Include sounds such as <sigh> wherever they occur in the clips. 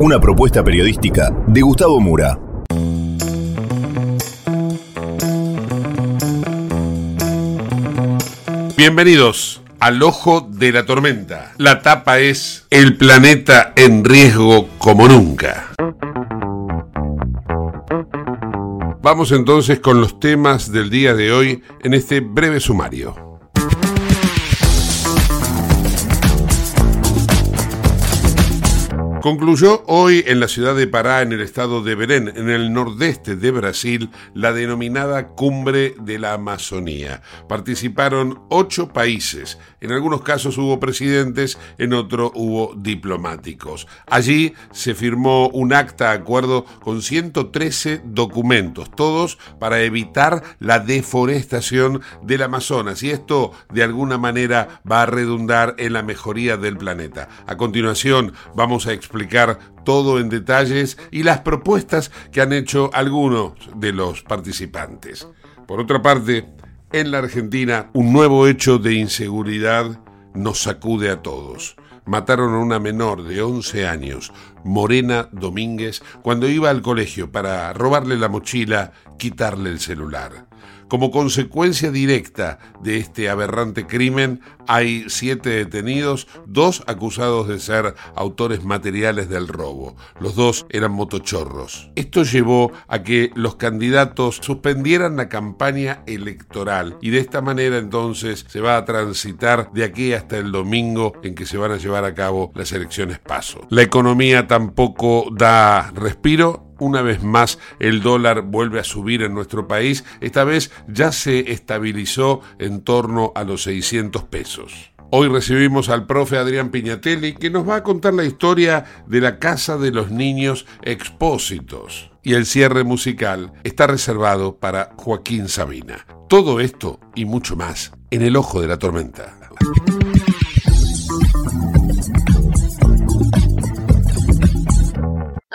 Una propuesta periodística de Gustavo Mura. Bienvenidos al ojo de la tormenta. La tapa es El planeta en riesgo como nunca. Vamos entonces con los temas del día de hoy en este breve sumario. Concluyó hoy en la ciudad de Pará, en el estado de Belén, en el nordeste de Brasil, la denominada Cumbre de la Amazonía. Participaron ocho países. En algunos casos hubo presidentes, en otros hubo diplomáticos. Allí se firmó un acta de acuerdo con 113 documentos, todos para evitar la deforestación del Amazonas. Y esto, de alguna manera, va a redundar en la mejoría del planeta. A continuación, vamos a explicar todo en detalles y las propuestas que han hecho algunos de los participantes. Por otra parte, en la Argentina, un nuevo hecho de inseguridad nos sacude a todos. Mataron a una menor de 11 años, Morena Domínguez, cuando iba al colegio para robarle la mochila, quitarle el celular. Como consecuencia directa de este aberrante crimen, hay siete detenidos, dos acusados de ser autores materiales del robo. Los dos eran motochorros. Esto llevó a que los candidatos suspendieran la campaña electoral y de esta manera entonces se va a transitar de aquí hasta el domingo en que se van a llevar a cabo las elecciones paso. La economía tampoco da respiro una vez más el dólar vuelve a subir en nuestro país, esta vez ya se estabilizó en torno a los 600 pesos. Hoy recibimos al profe Adrián Piñatelli que nos va a contar la historia de la Casa de los Niños Expósitos. Y el cierre musical está reservado para Joaquín Sabina. Todo esto y mucho más en el ojo de la tormenta.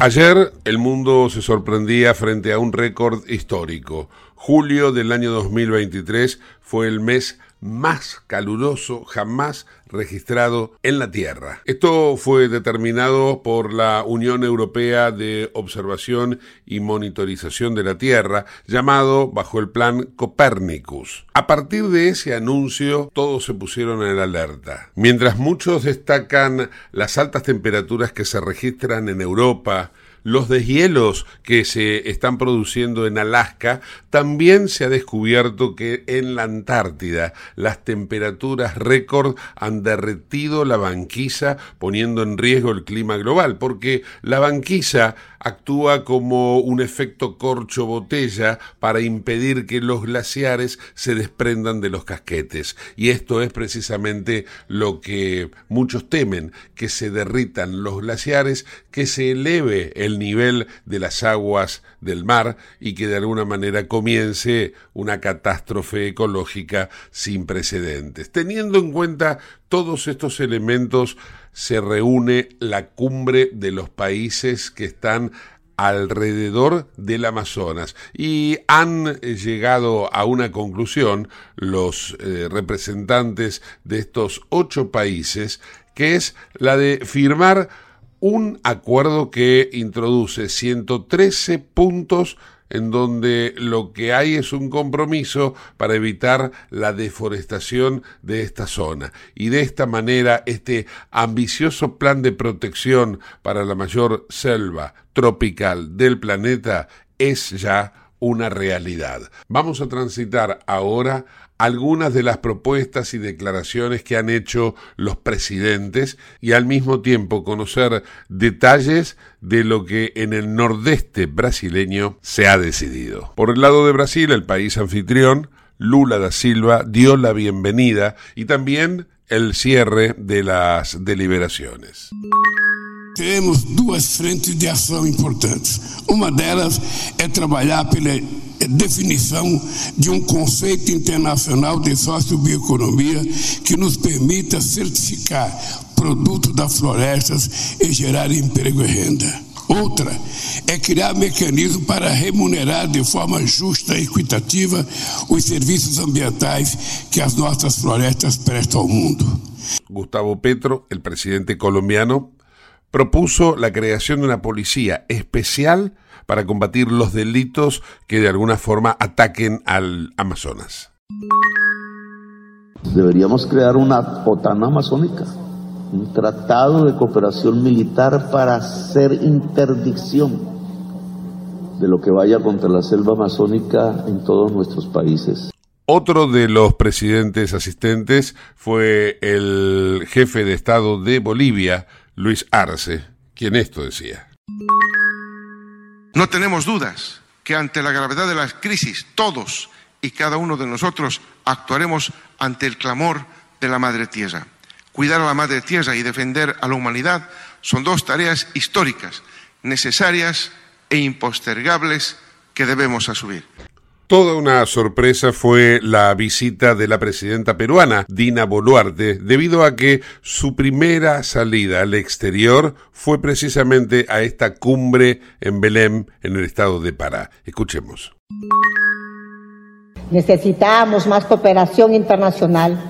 Ayer el mundo se sorprendía frente a un récord histórico. Julio del año 2023 fue el mes más caluroso jamás registrado en la Tierra. Esto fue determinado por la Unión Europea de Observación y Monitorización de la Tierra, llamado bajo el plan Copernicus. A partir de ese anuncio, todos se pusieron en alerta. Mientras muchos destacan las altas temperaturas que se registran en Europa, los deshielos que se están produciendo en Alaska, también se ha descubierto que en la Antártida las temperaturas récord han derretido la banquisa poniendo en riesgo el clima global, porque la banquisa actúa como un efecto corcho botella para impedir que los glaciares se desprendan de los casquetes. Y esto es precisamente lo que muchos temen, que se derritan los glaciares, que se eleve el nivel de las aguas del mar y que de alguna manera comience una catástrofe ecológica sin precedentes. Teniendo en cuenta todos estos elementos, se reúne la cumbre de los países que están alrededor del Amazonas y han llegado a una conclusión los eh, representantes de estos ocho países que es la de firmar un acuerdo que introduce 113 puntos en donde lo que hay es un compromiso para evitar la deforestación de esta zona. Y de esta manera, este ambicioso plan de protección para la mayor selva tropical del planeta es ya una realidad. Vamos a transitar ahora algunas de las propuestas y declaraciones que han hecho los presidentes y al mismo tiempo conocer detalles de lo que en el nordeste brasileño se ha decidido. Por el lado de Brasil, el país anfitrión, Lula da Silva dio la bienvenida y también el cierre de las deliberaciones. Temos duas frentes de ação importantes. Uma delas é trabalhar pela definição de um conceito internacional de sociobioeconomia que nos permita certificar produtos das florestas e gerar emprego e renda. Outra é criar mecanismo para remunerar de forma justa e equitativa os serviços ambientais que as nossas florestas prestam ao mundo. Gustavo Petro, el presidente colombiano, propuso la creación de una policía especial para combatir los delitos que de alguna forma ataquen al Amazonas. Deberíamos crear una OTAN amazónica, un tratado de cooperación militar para hacer interdicción de lo que vaya contra la selva amazónica en todos nuestros países. Otro de los presidentes asistentes fue el jefe de Estado de Bolivia, Luis Arce, quien esto decía. No tenemos dudas que ante la gravedad de la crisis todos y cada uno de nosotros actuaremos ante el clamor de la Madre Tierra. Cuidar a la Madre Tierra y defender a la humanidad son dos tareas históricas, necesarias e impostergables que debemos asumir. Toda una sorpresa fue la visita de la presidenta peruana, Dina Boluarte, debido a que su primera salida al exterior fue precisamente a esta cumbre en Belém, en el estado de Pará. Escuchemos. Necesitamos más cooperación internacional.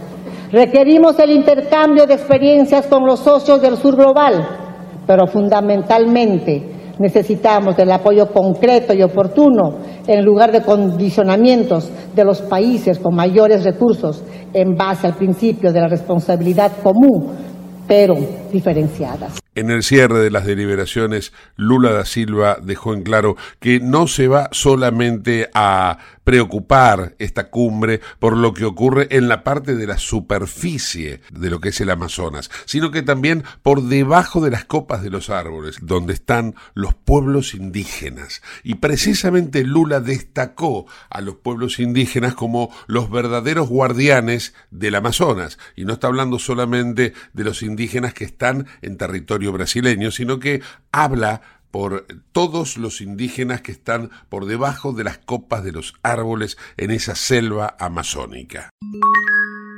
Requerimos el intercambio de experiencias con los socios del sur global, pero fundamentalmente necesitamos del apoyo concreto y oportuno en lugar de condicionamientos de los países con mayores recursos en base al principio de la responsabilidad común, pero diferenciadas. En el cierre de las deliberaciones, Lula da Silva dejó en claro que no se va solamente a preocupar esta cumbre por lo que ocurre en la parte de la superficie de lo que es el Amazonas, sino que también por debajo de las copas de los árboles, donde están los pueblos indígenas. Y precisamente Lula destacó a los pueblos indígenas como los verdaderos guardianes del Amazonas, y no está hablando solamente de los indígenas que están en territorio brasileño, sino que habla por todos los indígenas que están por debajo de las copas de los árboles en esa selva amazónica.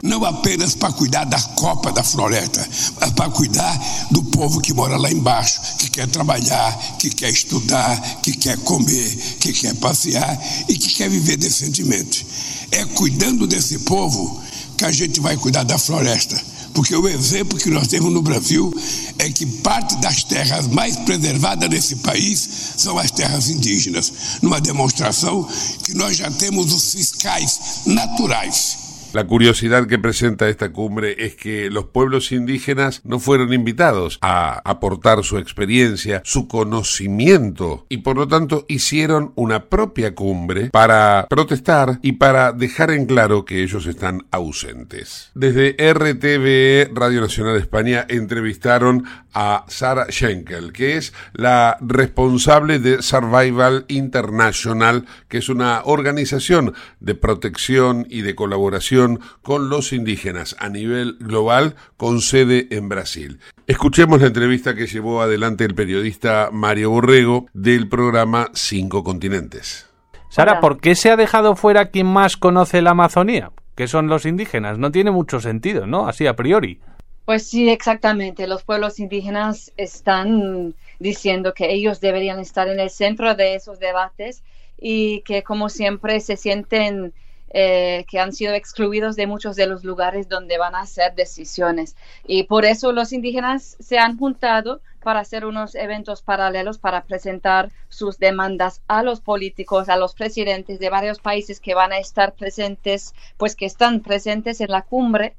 Não apenas para cuidar da copa da floresta, mas para cuidar do povo que mora lá embaixo, que quer trabalhar, que quer estudar, que quer comer, que quer passear e que quer viver decentemente. É cuidando desse povo que a gente vai cuidar da floresta porque o exemplo que nós temos no Brasil é que parte das terras mais preservadas desse país são as terras indígenas, numa demonstração que nós já temos os fiscais naturais La curiosidad que presenta esta cumbre es que los pueblos indígenas no fueron invitados a aportar su experiencia, su conocimiento y por lo tanto hicieron una propia cumbre para protestar y para dejar en claro que ellos están ausentes. Desde RTVE Radio Nacional de España entrevistaron a Sara Schenkel, que es la responsable de Survival International, que es una organización de protección y de colaboración con los indígenas a nivel global con sede en Brasil. Escuchemos la entrevista que llevó adelante el periodista Mario Borrego del programa Cinco Continentes. Sara, ¿por qué se ha dejado fuera quien más conoce la Amazonía? Que son los indígenas. No tiene mucho sentido, ¿no? Así a priori. Pues sí, exactamente. Los pueblos indígenas están diciendo que ellos deberían estar en el centro de esos debates y que como siempre se sienten eh, que han sido excluidos de muchos de los lugares donde van a hacer decisiones. Y por eso los indígenas se han juntado para hacer unos eventos paralelos para presentar sus demandas a los políticos, a los presidentes de varios países que van a estar presentes, pues que están presentes en la cumbre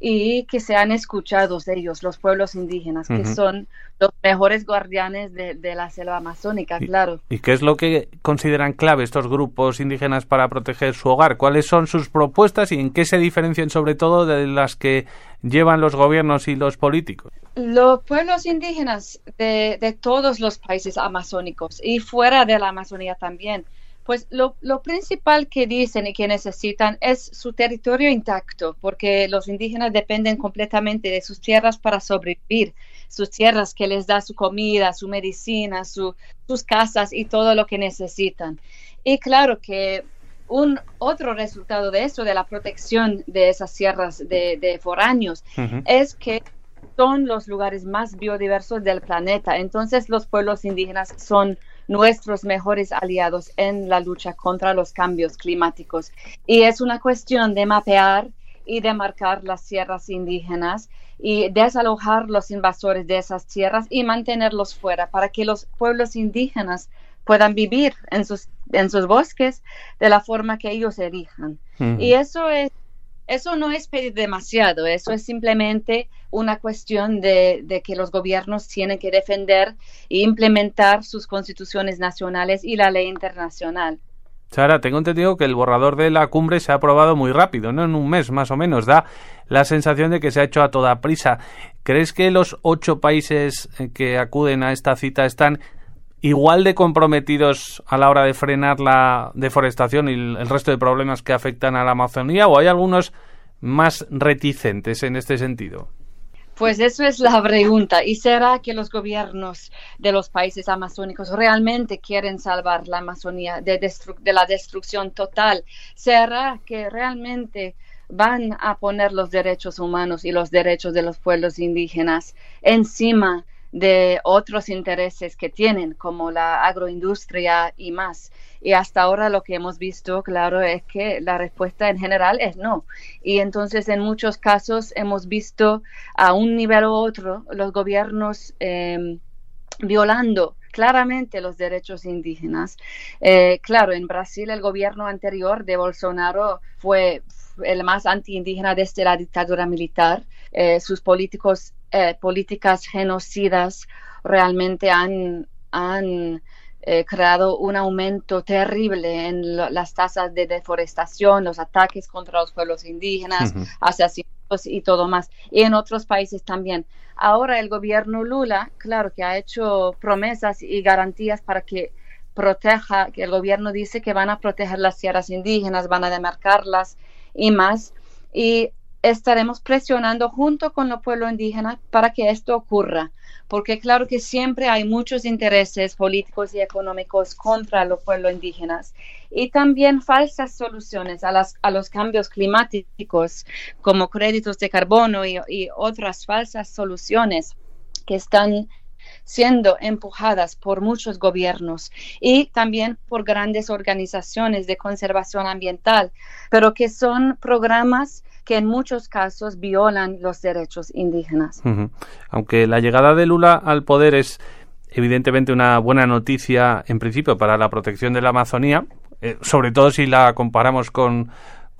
y que sean escuchados de ellos, los pueblos indígenas, que son los mejores guardianes de, la selva amazónica, claro. ¿Y qué es lo que consideran clave estos grupos indígenas para proteger su hogar? ¿Cuáles son sus propuestas y en qué se diferencian sobre todo de las que llevan los gobiernos y los políticos? Los pueblos indígenas de, de todos los países amazónicos y fuera de la Amazonía también pues lo, principal que dicen y que necesitan es su territorio intacto, porque los indígenas dependen completamente de sus tierras para sobrevivir, sus tierras que les da su comida, su medicina, sus casas y todo lo que necesitan. Y claro que un otro resultado de eso, de la protección de esas tierras de, de foráneos, es que son los lugares más biodiversos del planeta. Entonces los pueblos indígenas son nuestros mejores aliados en la lucha contra los cambios climáticos. Y es una cuestión de mapear y de marcar las tierras indígenas y desalojar los invasores de esas tierras y mantenerlos fuera para que los pueblos indígenas puedan vivir en sus, en sus bosques de la forma que ellos elijan. Y eso es eso no es pedir demasiado, eso es simplemente una cuestión de, que los gobiernos tienen que defender e implementar sus constituciones nacionales y la ley internacional. Sara, tengo entendido que el borrador de la cumbre se ha aprobado muy rápido, ¿no? En un mes más o menos. Da la sensación de que se ha hecho a toda prisa. ¿Crees que los ocho países que acuden a esta cita están igual de comprometidos a la hora de frenar la deforestación y el resto de problemas que afectan a la Amazonía o hay algunos más reticentes en este sentido? Pues eso es la pregunta. ¿Y será que los gobiernos de los países amazónicos realmente quieren salvar la Amazonía de, la destrucción total? ¿Será que realmente van a poner los derechos humanos y los derechos de los pueblos indígenas encima de otros intereses que tienen, como la agroindustria y más. Y hasta ahora lo que hemos visto, claro, es que la respuesta en general es no. Y entonces en muchos casos hemos visto a un nivel u otro los gobiernos em, violando claramente los derechos indígenas. Eh, claro, en Brasil el gobierno anterior de Bolsonaro fue el más anti-indígena desde la dictadura militar. Eh, sus políticos eh, políticas genocidas realmente han, han eh, creado un aumento terrible en las tasas de deforestación, los ataques contra los pueblos indígenas, asesinatos y todo más. Y en otros países también. Ahora el gobierno Lula, claro que ha hecho promesas y garantías para que proteja, que el gobierno dice que van a proteger las tierras indígenas, van a demarcarlas y más. Y estaremos presionando junto con los pueblos indígenas para que esto ocurra, porque claro que siempre hay muchos intereses políticos y económicos contra los pueblos indígenas y también falsas soluciones a, las, a los cambios climáticos como créditos de carbono y, y otras falsas soluciones que están siendo empujadas por muchos gobiernos y también por grandes organizaciones de conservación ambiental, pero que son programas que en muchos casos violan los derechos indígenas. Aunque la llegada de Lula al poder es evidentemente una buena noticia en principio para la protección de la Amazonía, eh, sobre todo si la comparamos con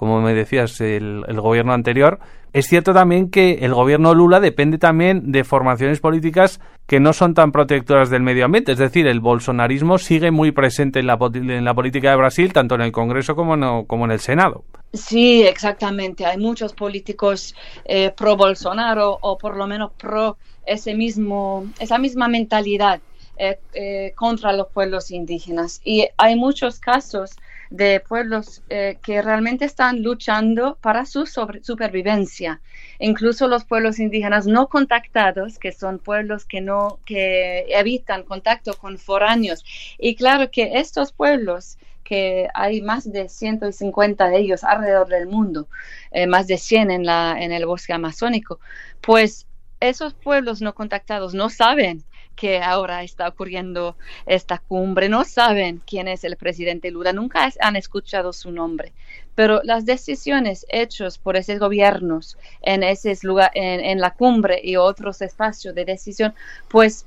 como me decías, el, gobierno anterior. Es cierto también que el gobierno Lula depende también de formaciones políticas que no son tan protectoras del medio ambiente. Es decir, el bolsonarismo sigue muy presente en la, en la política de Brasil, tanto en el Congreso como, no, como en el Senado. Sí, exactamente. Hay muchos políticos eh, pro Bolsonaro o por lo menos pro ese mismo, esa misma mentalidad eh, eh, contra los pueblos indígenas. Y hay muchos casos de pueblos eh, que realmente están luchando para su supervivencia. Incluso los pueblos indígenas no contactados, que son pueblos que no que evitan contacto con foráneos. Y claro que estos pueblos que hay más de 150 de ellos alrededor del mundo, más de 100 en, la, en el bosque amazónico, pues esos pueblos no contactados no saben que ahora está ocurriendo esta cumbre. No saben quién es el presidente Lula, nunca han escuchado su nombre, pero las decisiones hechas por esos gobiernos en, ese lugar, en, la cumbre y otros espacios de decisión, pues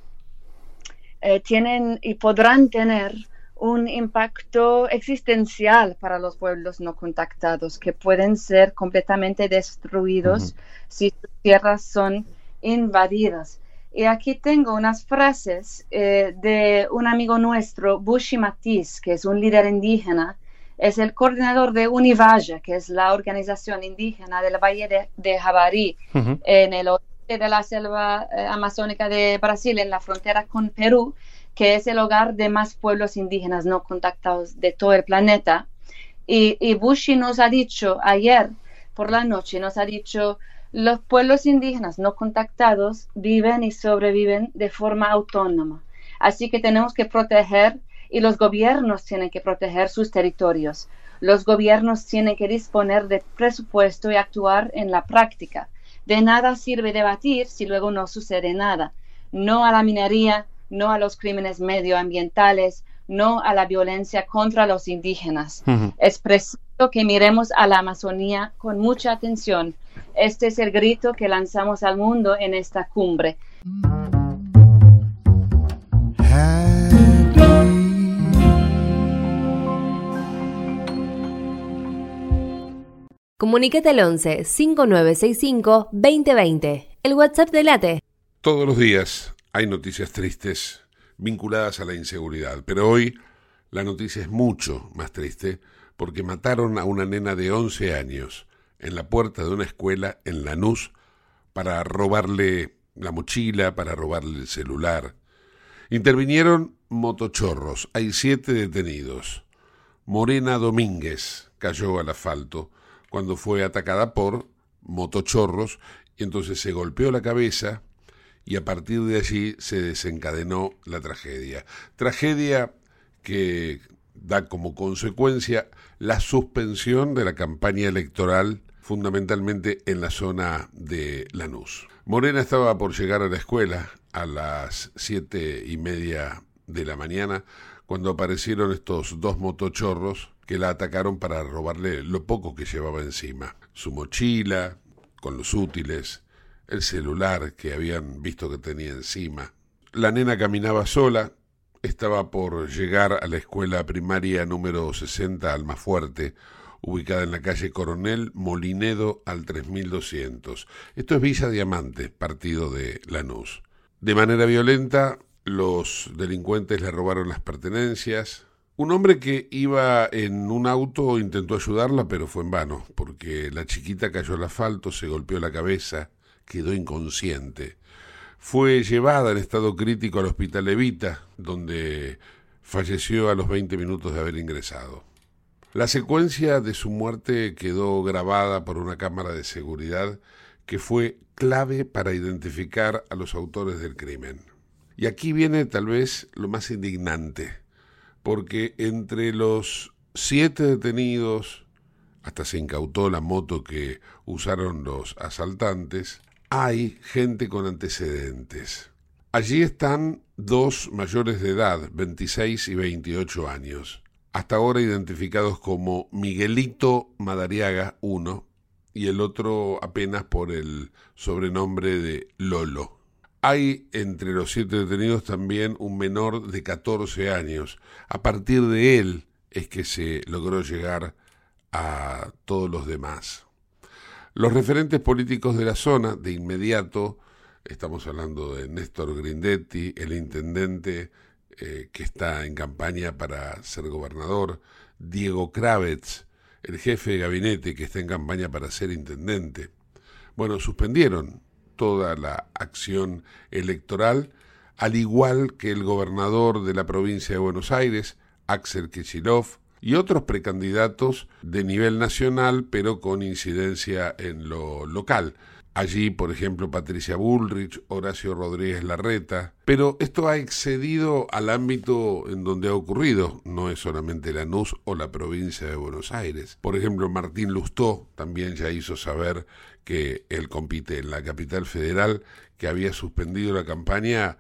eh, tienen y podrán tener un impacto existencial para los pueblos no contactados que pueden ser completamente destruidos si sus tierras son invadidas. Y aquí tengo unas frases eh, de un amigo nuestro, Bushi Matiz, que es un líder indígena, es el coordinador de Univaya, que es la organización indígena del Valle de, de Jabarí, en el oeste de la selva eh, amazónica de Brasil, en la frontera con Perú, que es el hogar de más pueblos indígenas no contactados de todo el planeta. Y, y Bushi nos ha dicho ayer por la noche, nos ha dicho, los pueblos indígenas no contactados viven y sobreviven de forma autónoma. Así que tenemos que proteger y los gobiernos tienen que proteger sus territorios. Los gobiernos tienen que disponer de presupuesto y actuar en la práctica. De nada sirve debatir si luego no sucede nada. No a la minería, no a los crímenes medioambientales, no a la violencia contra los indígenas. Es preciso que miremos a la Amazonía con mucha atención este es el grito que lanzamos al mundo en esta cumbre. Comuníquete al 11 5965 2020, el WhatsApp de Late. Todos los días hay noticias tristes vinculadas a la inseguridad, pero hoy la noticia es mucho más triste porque mataron a una nena de 11 años en la puerta de una escuela en Lanús para robarle la mochila, para robarle el celular. Intervinieron motochorros. Hay siete detenidos. Morena Domínguez cayó al asfalto cuando fue atacada por motochorros y entonces se golpeó la cabeza y a partir de allí se desencadenó la tragedia. Tragedia que da como consecuencia la suspensión de la campaña electoral fundamentalmente en la zona de Lanús. Morena estaba por llegar a la escuela a las siete y media de la mañana cuando aparecieron estos dos motochorros que la atacaron para robarle lo poco que llevaba encima, su mochila con los útiles, el celular que habían visto que tenía encima. La nena caminaba sola, estaba por llegar a la escuela primaria número 60 Almafuerte, ubicada en la calle Coronel Molinedo al 3200. Esto es Villa Diamante, partido de Lanús. De manera violenta, los delincuentes le robaron las pertenencias. Un hombre que iba en un auto intentó ayudarla, pero fue en vano, porque la chiquita cayó al asfalto, se golpeó la cabeza, quedó inconsciente. Fue llevada en estado crítico al hospital Evita, donde falleció a los 20 minutos de haber ingresado. La secuencia de su muerte quedó grabada por una cámara de seguridad que fue clave para identificar a los autores del crimen. Y aquí viene tal vez lo más indignante, porque entre los siete detenidos, hasta se incautó la moto que usaron los asaltantes, hay gente con antecedentes. Allí están dos mayores de edad, 26 y 28 años hasta ahora identificados como Miguelito Madariaga, uno, y el otro apenas por el sobrenombre de Lolo. Hay entre los siete detenidos también un menor de 14 años. A partir de él es que se logró llegar a todos los demás. Los referentes políticos de la zona, de inmediato, estamos hablando de Néstor Grindetti, el intendente eh, que está en campaña para ser gobernador, Diego Kravets, el jefe de gabinete que está en campaña para ser intendente. Bueno, suspendieron toda la acción electoral, al igual que el gobernador de la provincia de Buenos Aires, Axel Kicillof, y otros precandidatos de nivel nacional, pero con incidencia en lo local. Allí, por ejemplo, Patricia Bullrich, Horacio Rodríguez Larreta. Pero esto ha excedido al ámbito en donde ha ocurrido. No es solamente Lanús o la provincia de Buenos Aires. Por ejemplo, Martín Lustó también ya hizo saber que él compite en la capital federal, que había suspendido la campaña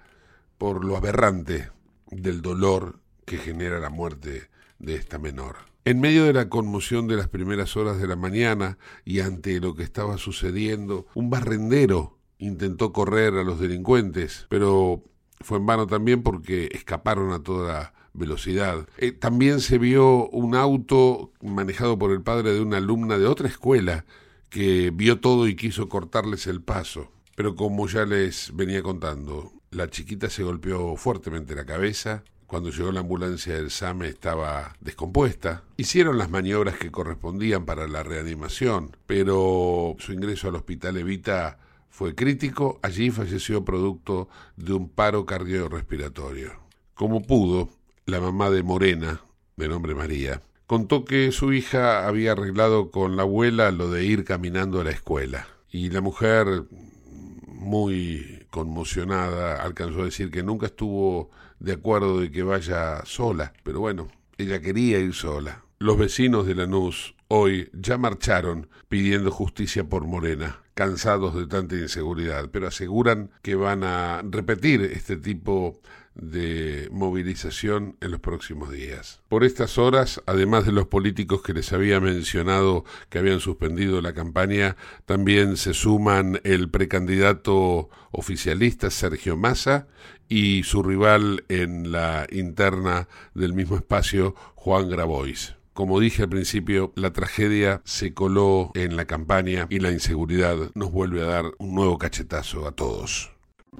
por lo aberrante del dolor que genera la muerte de esta menor. En medio de la conmoción de las primeras horas de la mañana y ante lo que estaba sucediendo, un barrendero intentó correr a los delincuentes, pero fue en vano también porque escaparon a toda velocidad. Eh, también se vio un auto manejado por el padre de una alumna de otra escuela que vio todo y quiso cortarles el paso. Pero como ya les venía contando, la chiquita se golpeó fuertemente la cabeza, cuando llegó la ambulancia del SAME estaba descompuesta. Hicieron las maniobras que correspondían para la reanimación, pero su ingreso al hospital Evita fue crítico. Allí falleció producto de un paro cardiorrespiratorio. Como pudo, la mamá de Morena, de nombre María, contó que su hija había arreglado con la abuela lo de ir caminando a la escuela. Y la mujer, muy conmocionada, alcanzó a decir que nunca estuvo de acuerdo de que vaya sola, pero bueno, ella quería ir sola. Los vecinos de Lanús hoy ya marcharon pidiendo justicia por Morena, cansados de tanta inseguridad, pero aseguran que van a repetir este tipo de movilización en los próximos días. Por estas horas, además de los políticos que les había mencionado que habían suspendido la campaña, también se suman el precandidato oficialista Sergio Massa y su rival en la interna del mismo espacio, Juan Grabois. Como dije al principio, la tragedia se coló en la campaña y la inseguridad nos vuelve a dar un nuevo cachetazo a todos.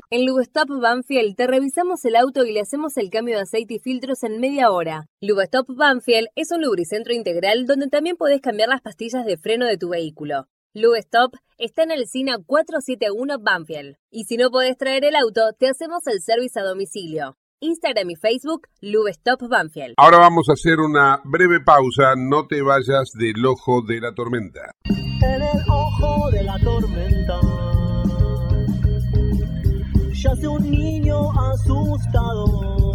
En Lubestop Banfield te revisamos el auto y le hacemos el cambio de aceite y filtros en media hora. Lubestop Banfield es un lubricentro integral donde también podés cambiar las pastillas de freno de tu vehículo. Lubestop está en el SINA 471 Banfield. Y si no podés traer el auto, te hacemos el servicio a domicilio. Instagram y Facebook, Lubestop Banfield. Ahora vamos a hacer una breve pausa. No te vayas del ojo de la tormenta. En el ojo de la tormenta yace un niño asustado.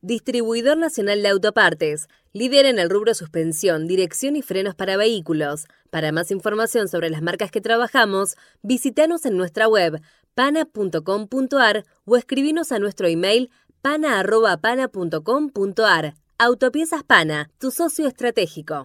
Distribuidor Nacional de Autopartes, líder en el rubro suspensión, dirección y frenos para vehículos. Para más información sobre las marcas que trabajamos, visítanos en nuestra web pana.com.ar o escribinos a nuestro email pana.pana.com.ar. Autopiezas Pana, tu socio estratégico.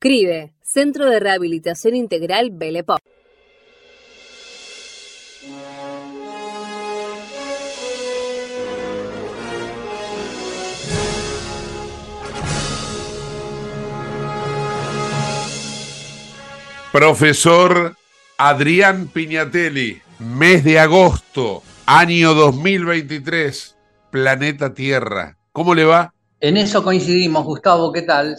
CRIBE, Centro de Rehabilitación Integral Belepop. Profesor Adrián Piñatelli, mes de agosto, año 2023, planeta Tierra. ¿Cómo le va? En eso coincidimos, Gustavo, ¿qué tal?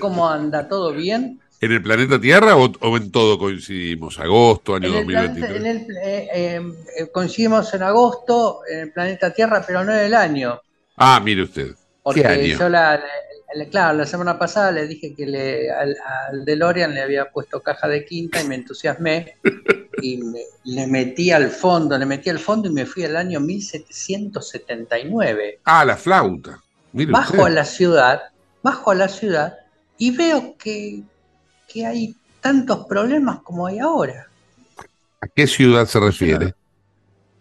¿Cómo anda? ¿Todo bien? ¿En el planeta Tierra o, o en todo coincidimos? Agosto, año En el 2023. planeta- en el- eh, eh, eh, coincidimos en agosto en el planeta Tierra, pero no en el año. Ah, mire usted. Porque ¿Qué año? yo la, la- la- claro, la semana pasada le dije que le, al, al DeLorean le había puesto caja de quinta y me entusiasmé <laughs> y me- le metí al fondo, le metí al fondo y me fui al año 1779. Ah, la flauta. Mire Bajo usted. a la ciudad, bajo a la ciudad y veo que, que hay tantos problemas como hay ahora. ¿A qué ciudad se refiere?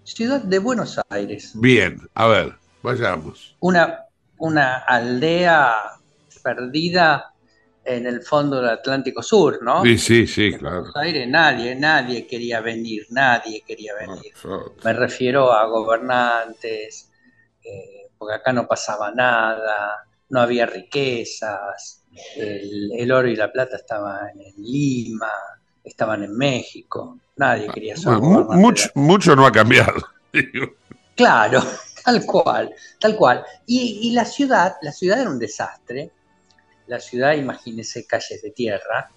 Ciudad de Buenos Aires. Bien, a ver, vayamos. Una, una aldea perdida en el fondo del Atlántico Sur, ¿no? Sí, sí, sí, claro. Buenos Aires nadie, nadie quería venir, nadie quería venir. Me refiero a gobernantes, eh, porque acá no pasaba nada, no había riquezas, el, el oro y la plata estaban en Lima, estaban en México, nadie quería ser Bueno, mucho, mucho no ha cambiado. <laughs> digo. Claro, <laughs> tal cual, tal cual. Y, y la ciudad, la ciudad era un desastre. La ciudad, imagínese calles de tierra,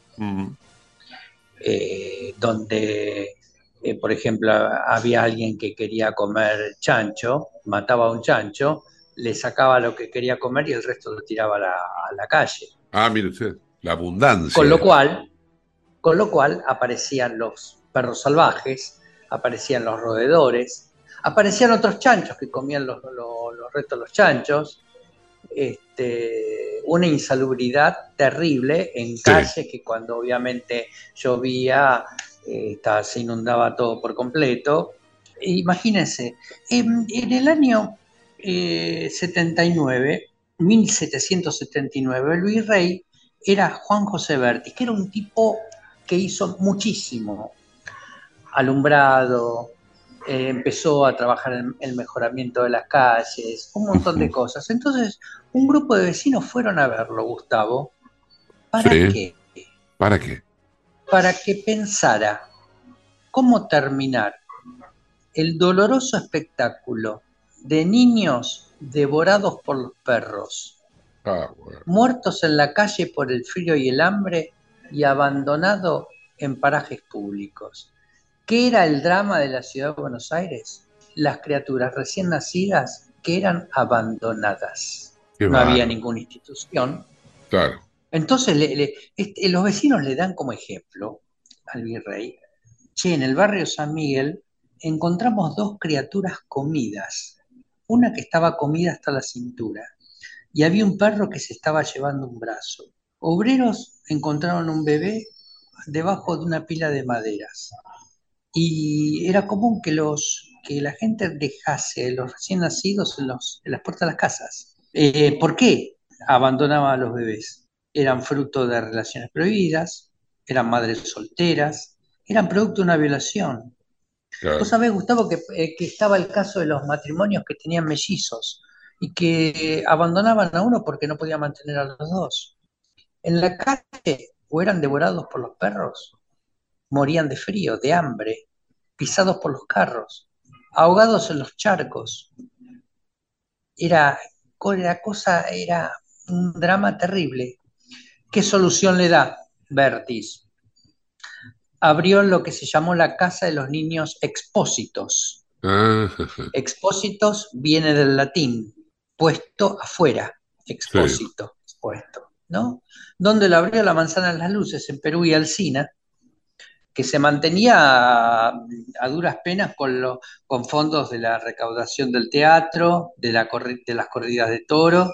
eh, donde, eh, por ejemplo, había alguien que quería comer chancho, mataba a un chancho, le sacaba lo que quería comer y el resto lo tiraba a la, a la calle. Ah, mire usted, la abundancia. Con lo cual, con lo cual aparecían los perros salvajes, aparecían los roedores, aparecían otros chanchos que comían los, los- los restos de los chanchos, este, una insalubridad terrible en calles que cuando obviamente llovía eh, se inundaba todo por completo. Imagínense, en, en el año eh, 79, 1779, el virrey era Juan José Berti, que era un tipo que hizo muchísimo. Alumbrado, eh, empezó a trabajar en el mejoramiento de las calles, un montón de cosas. Entonces, un grupo de vecinos fueron a verlo, Gustavo. ¿Para Sí. qué? ¿Para qué? Para que pensara cómo terminar el doloroso espectáculo de niños devorados por los perros, Ah, bueno. muertos en la calle por el frío y el hambre y abandonado en parajes públicos. ¿Qué era el drama de la ciudad de Buenos Aires? Las criaturas recién nacidas que eran abandonadas. Qué no había ninguna institución. Claro. Entonces le- le- este, los vecinos le dan como ejemplo al virrey, che, en el barrio San Miguel encontramos dos criaturas comidas, una que estaba comida hasta la cintura y había un perro que se estaba llevando un brazo. Obreros encontraron un bebé debajo de una pila de maderas y era común que los que la gente dejase los recién nacidos en, las puertas de las casas. Eh, ¿Por qué abandonaba a los bebés? Eran fruto de relaciones prohibidas, eran madres solteras, eran producto de una violación. Claro. Vos sabés, Gustavo, que, eh, que estaba el caso de los matrimonios que tenían mellizos y que abandonaban a uno porque no podía mantener a los dos. En la calle o eran devorados por los perros, morían de frío, de hambre, pisados por los carros, ahogados en los charcos. Era, la cosa era un drama terrible. ¿Qué solución le da Bertis? Abrió lo que se llamó la Casa de los Niños Expósitos. Ah, Expósitos viene del latín, puesto afuera, expósito, expuesto, ¿no? Donde lo abrió la manzana de las luces en Perú y Alcina, que se mantenía a, a duras penas con, lo- con fondos de la recaudación del teatro, de, la de las corridas de toro,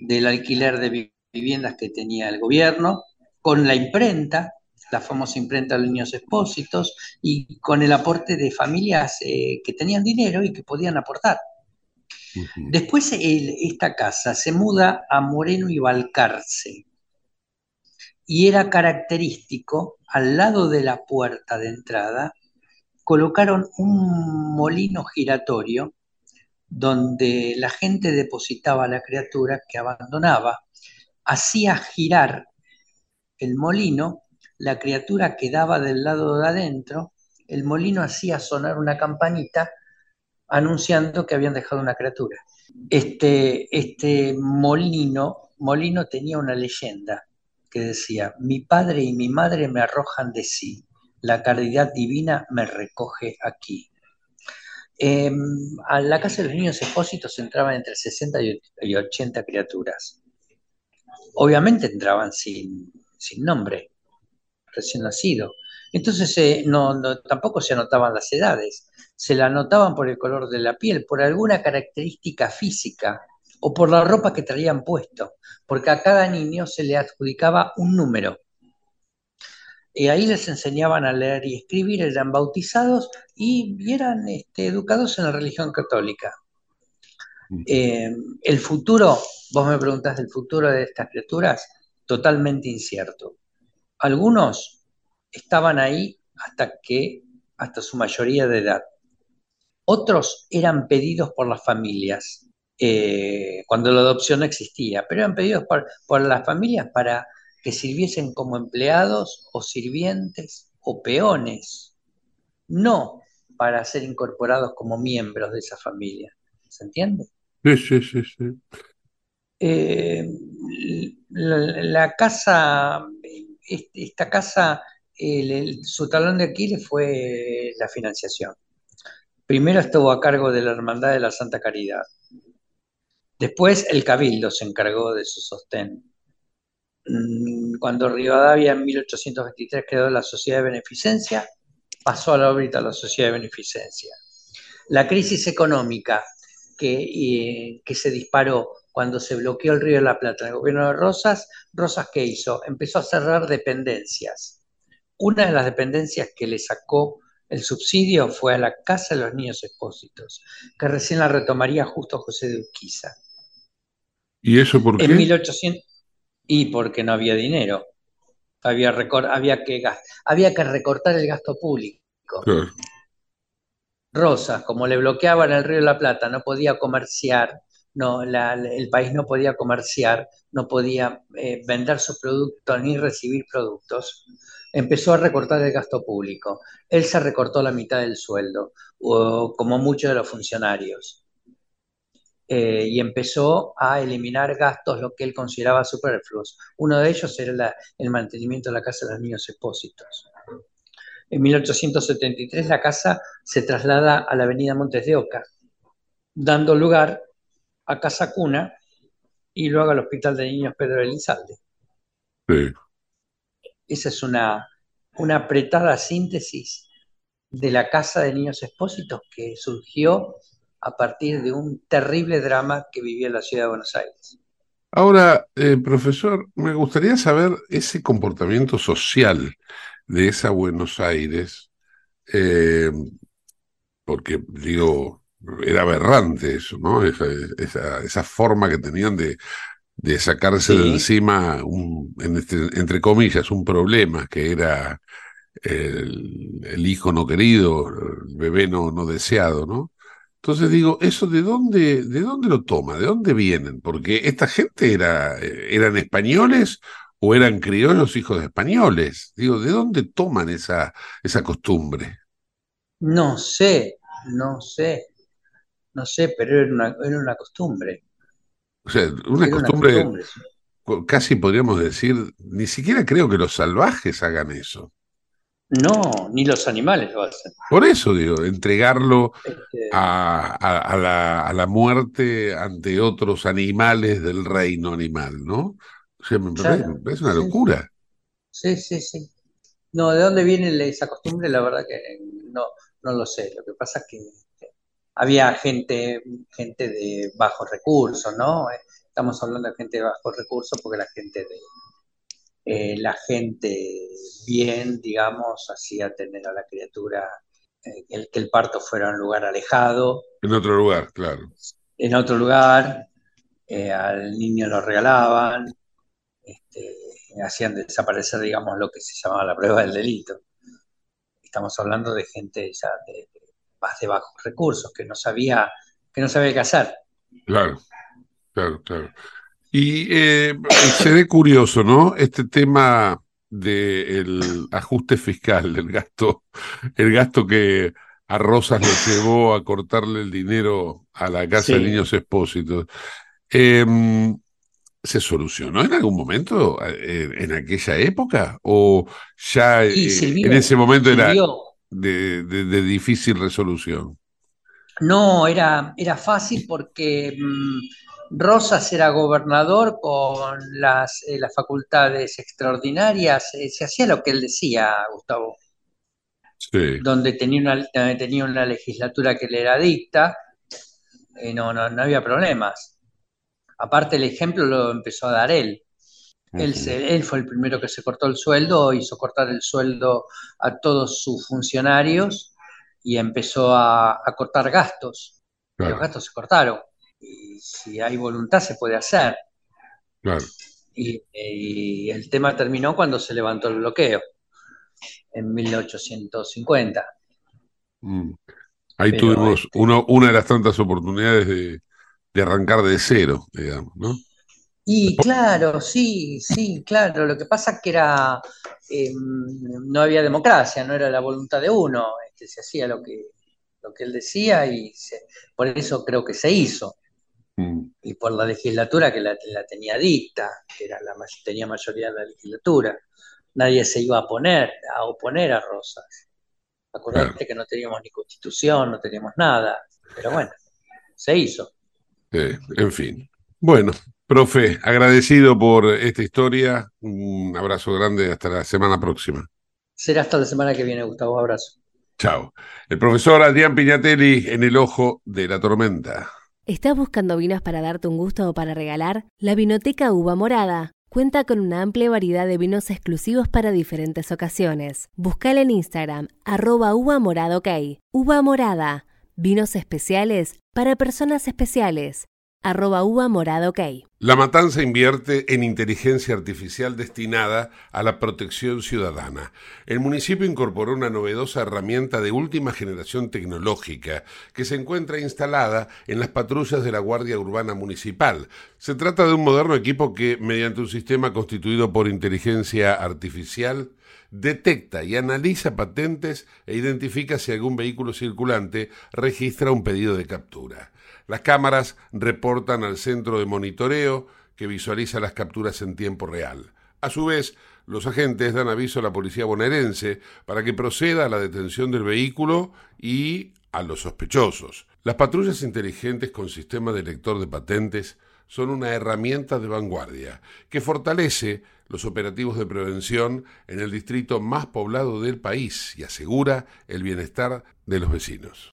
del alquiler de vi- viviendas que tenía el gobierno, con la imprenta, la famosa imprenta de los niños expósitos, y con el aporte de familias eh, que tenían dinero y que podían aportar. Después el- esta casa se muda a Moreno y Balcarce y era característico, al lado de la puerta de entrada, colocaron un molino giratorio donde la gente depositaba a la criatura que abandonaba, hacía girar el molino, la criatura quedaba del lado de adentro, el molino hacía sonar una campanita anunciando que habían dejado una criatura. Este, este molino, molino tenía una leyenda que decía, mi padre y mi madre me arrojan de sí, la caridad divina me recoge aquí. Eh, a la casa de los niños expósitos entraban entre 60 y 80 criaturas. Obviamente entraban sin nombre, recién nacido. Entonces eh, no, no- tampoco se anotaban las edades, se la anotaban por el color de la piel, por alguna característica física o por la ropa que traían puesto, porque a cada niño se le adjudicaba un número. Y ahí les enseñaban a leer y escribir, eran bautizados y, eran este, educados en la religión católica. Eh, el futuro, vos me preguntás del futuro de estas criaturas, totalmente incierto. Algunos estaban ahí hasta que, hasta su mayoría de edad. Otros eran pedidos por las familias, eh, cuando la adopción no existía, pero eran pedidos por, por las familias para que sirviesen como empleados o sirvientes o peones, no para ser incorporados como miembros de esa familia. ¿Se entiende? Sí, sí, sí, sí. Eh, la, la casa, esta casa, su talón de Aquiles fue la financiación. Primero estuvo a cargo de la Hermandad de la Santa Caridad. Después el Cabildo se encargó de su sostén. Mm, Cuando Rivadavia en 1823 creó la Sociedad de Beneficencia, pasó a la órbita la Sociedad de Beneficencia. La crisis económica que, eh, que se disparó cuando se bloqueó el Río de la Plata en el gobierno de Rosas, Rosas ¿qué hizo? Empezó a cerrar dependencias. Una de las dependencias que le sacó el subsidio fue a la Casa de los Niños Expósitos, que recién la retomaría justo José de Urquiza. ¿Y eso por qué? En 1800, y porque no había dinero. Había, recor- había, que, había que recortar el gasto público. Claro. Rosas, como le bloqueaban el Río de la Plata, no podía comerciar, no, el país no podía comerciar, no podía eh, vender sus productos ni recibir productos, empezó a recortar el gasto público. Él se recortó la mitad del sueldo, o como muchos de los funcionarios. Eh, y empezó a eliminar gastos, lo que él consideraba superfluos. Uno de ellos era el mantenimiento de la Casa de los Niños Expósitos. En 1873 la casa se traslada a la avenida Montes de Oca, dando lugar a Casa Cuna y luego al Hospital de Niños Pedro Elizalde. Sí. Esa es una, una apretada síntesis de la Casa de Niños Expósitos que surgió a partir de un terrible drama que vivía la ciudad de Buenos Aires. Ahora, eh, profesor, me gustaría saber ese comportamiento social de esa Buenos Aires, eh, porque digo, era aberrante eso, ¿no? Esa, esa, esa forma que tenían de, de sacarse de encima, un, en este- entre comillas, un problema que era el, el hijo no querido, el bebé no, no deseado, ¿no? Entonces digo, ¿eso de dónde, de dónde lo toma? ¿De dónde vienen? Porque esta gente era, eran españoles o eran criollos hijos de españoles. Digo, ¿de dónde toman esa, esa costumbre? No sé, no sé, no sé, pero era una, era una costumbre. O sea, una Era una costumbre, costumbre. co- casi podríamos decir, ni siquiera creo que los salvajes hagan eso. No, ni los animales lo hacen. Por eso digo, entregarlo Este, a, a- a la, a la muerte ante otros animales del reino animal, ¿no? O sea, me parece, Claro, me parece una locura. Sí, sí, sí. No, ¿de dónde viene esa costumbre? La verdad que no, no lo sé. Lo que pasa es que había gente, gente de bajos recursos, ¿no? Estamos hablando de gente de bajos recursos porque la gente de, eh, la gente bien, digamos, hacía tener a la criatura, eh, el, que el parto fuera un lugar alejado, En otro lugar, claro. en otro lugar, eh, al niño lo regalaban, este, hacían desaparecer, digamos, lo que se llamaba la prueba del delito. Estamos hablando de gente ya de, de más de bajos recursos, que no sabía, que no sabía qué hacer. Claro, claro, claro. Y eh, se ve curioso, ¿no? Este tema del ajuste fiscal, del gasto, el gasto que a Rosas lo llevó a cortarle el dinero a la Casa de. Niños Expósitos. Em, ¿se solucionó en algún momento eh, en aquella época? ¿O ya eh, en ese momento era sirvió. De, de- de difícil resolución? No, era, era fácil porque mm, Rosas era gobernador con las, eh, las facultades extraordinarias, eh, se hacía lo que él decía, Gustavo, Sí, donde tenía una, donde tenía una legislatura que le era dicta, eh, no, no, no había problemas. Aparte el ejemplo lo empezó a dar él. Él, se- él fue el primero que se cortó el sueldo, hizo cortar el sueldo a todos sus funcionarios y empezó a, a cortar gastos. Los gastos se cortaron. Y si hay voluntad se puede hacer. Claro. Y, y el tema terminó cuando se levantó el bloqueo, en 1850. Mm. Ahí Pero, tuvimos uno, una de las tantas oportunidades de, de arrancar de cero, digamos, ¿no? Y claro, sí, sí, claro. Lo que pasa es que era, eh, no había democracia, no era la voluntad de uno. Este, se hacía lo que, lo que él decía y se- por eso creo que se hizo. Mm. Y por la legislatura que la, la tenía dicta, que era la, tenía mayoría de la legislatura. Nadie se iba a poner, a oponer a Rosas. Acordate que no teníamos ni constitución, no teníamos nada. Pero bueno, se hizo. Eh, en fin. Bueno, profe, agradecido por esta historia. Un abrazo grande. Hasta la semana próxima. Será hasta la semana que viene, Gustavo. Abrazo. Chao. El profesor Adrián Piñatelli en el ojo de la tormenta. ¿Estás buscando vinos para darte un gusto o para regalar? La Vinoteca Uva Morada cuenta con una amplia variedad de vinos exclusivos para diferentes ocasiones. Buscala en Instagram, arroba uva morada ok. Uva Morada, vinos especiales para personas especiales. Arroba uva morada ok. La Matanza invierte en inteligencia artificial destinada a la protección ciudadana. El municipio incorporó una novedosa herramienta de última generación tecnológica que se encuentra instalada en las patrullas de la Guardia Urbana Municipal. Se trata de un moderno equipo que, mediante un sistema constituido por inteligencia artificial, detecta y analiza patentes e identifica si algún vehículo circulante registra un pedido de captura. Las cámaras reportan al centro de monitoreo que visualiza las capturas en tiempo real. A su vez, los agentes dan aviso a la policía bonaerense para que proceda a la detención del vehículo y a los sospechosos. Las patrullas inteligentes con sistema de lector de patentes son una herramienta de vanguardia que fortalece los operativos de prevención en el distrito más poblado del país y asegura el bienestar de los vecinos.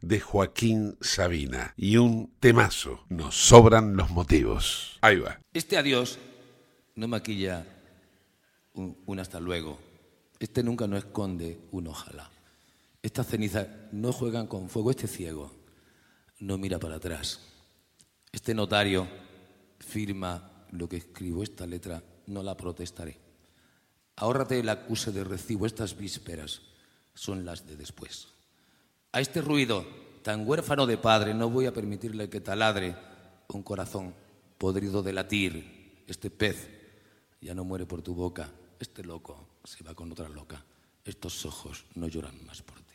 de Joaquín Sabina y un temazo. Nos sobran los motivos. Ahí va. Este adiós no maquilla un, hasta luego. Este nunca no esconde un ojalá. Estas cenizas no juegan con fuego. Este ciego no mira para atrás. Este notario firma lo que escribo. Esta letra no la protestaré. Ahórrate el acuse de recibo. Estas vísperas son las de después. A este ruido tan huérfano de padre no voy a permitirle que taladre un corazón podrido de latir. Este pez ya no muere por tu boca. Este loco se va con otra loca. Estos ojos no lloran más por ti.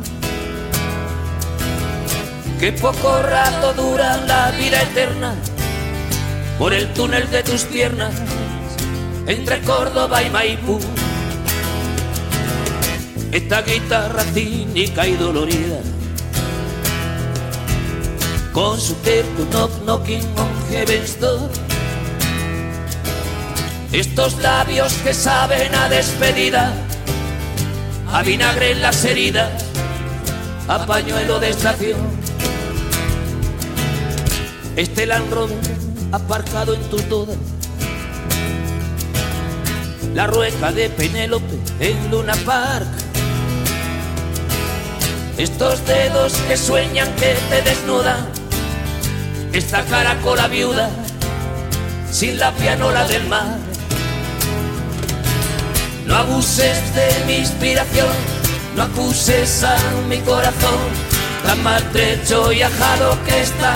Que poco rato dura la vida eterna por el túnel de tus piernas entre Córdoba y Maipú. Esta guitarra cínica y dolorida con su tempo knock knocking on heaven's door. Estos labios que saben a despedida a vinagre en las heridas, a pañuelo de estación. Este Land Rover aparcado en tus dudas, la rueca de Penélope en Luna Park. Estos dedos que sueñan que te desnudan, esta caracola viuda sin la pianola del mar. No abuses de mi inspiración, no acuses a mi corazón, tan maltrecho y ajado que está,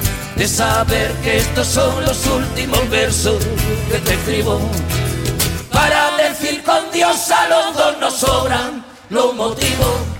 de saber que estos son los últimos versos que te escribo. Para decir con Dios a los dos nos sobran los motivos.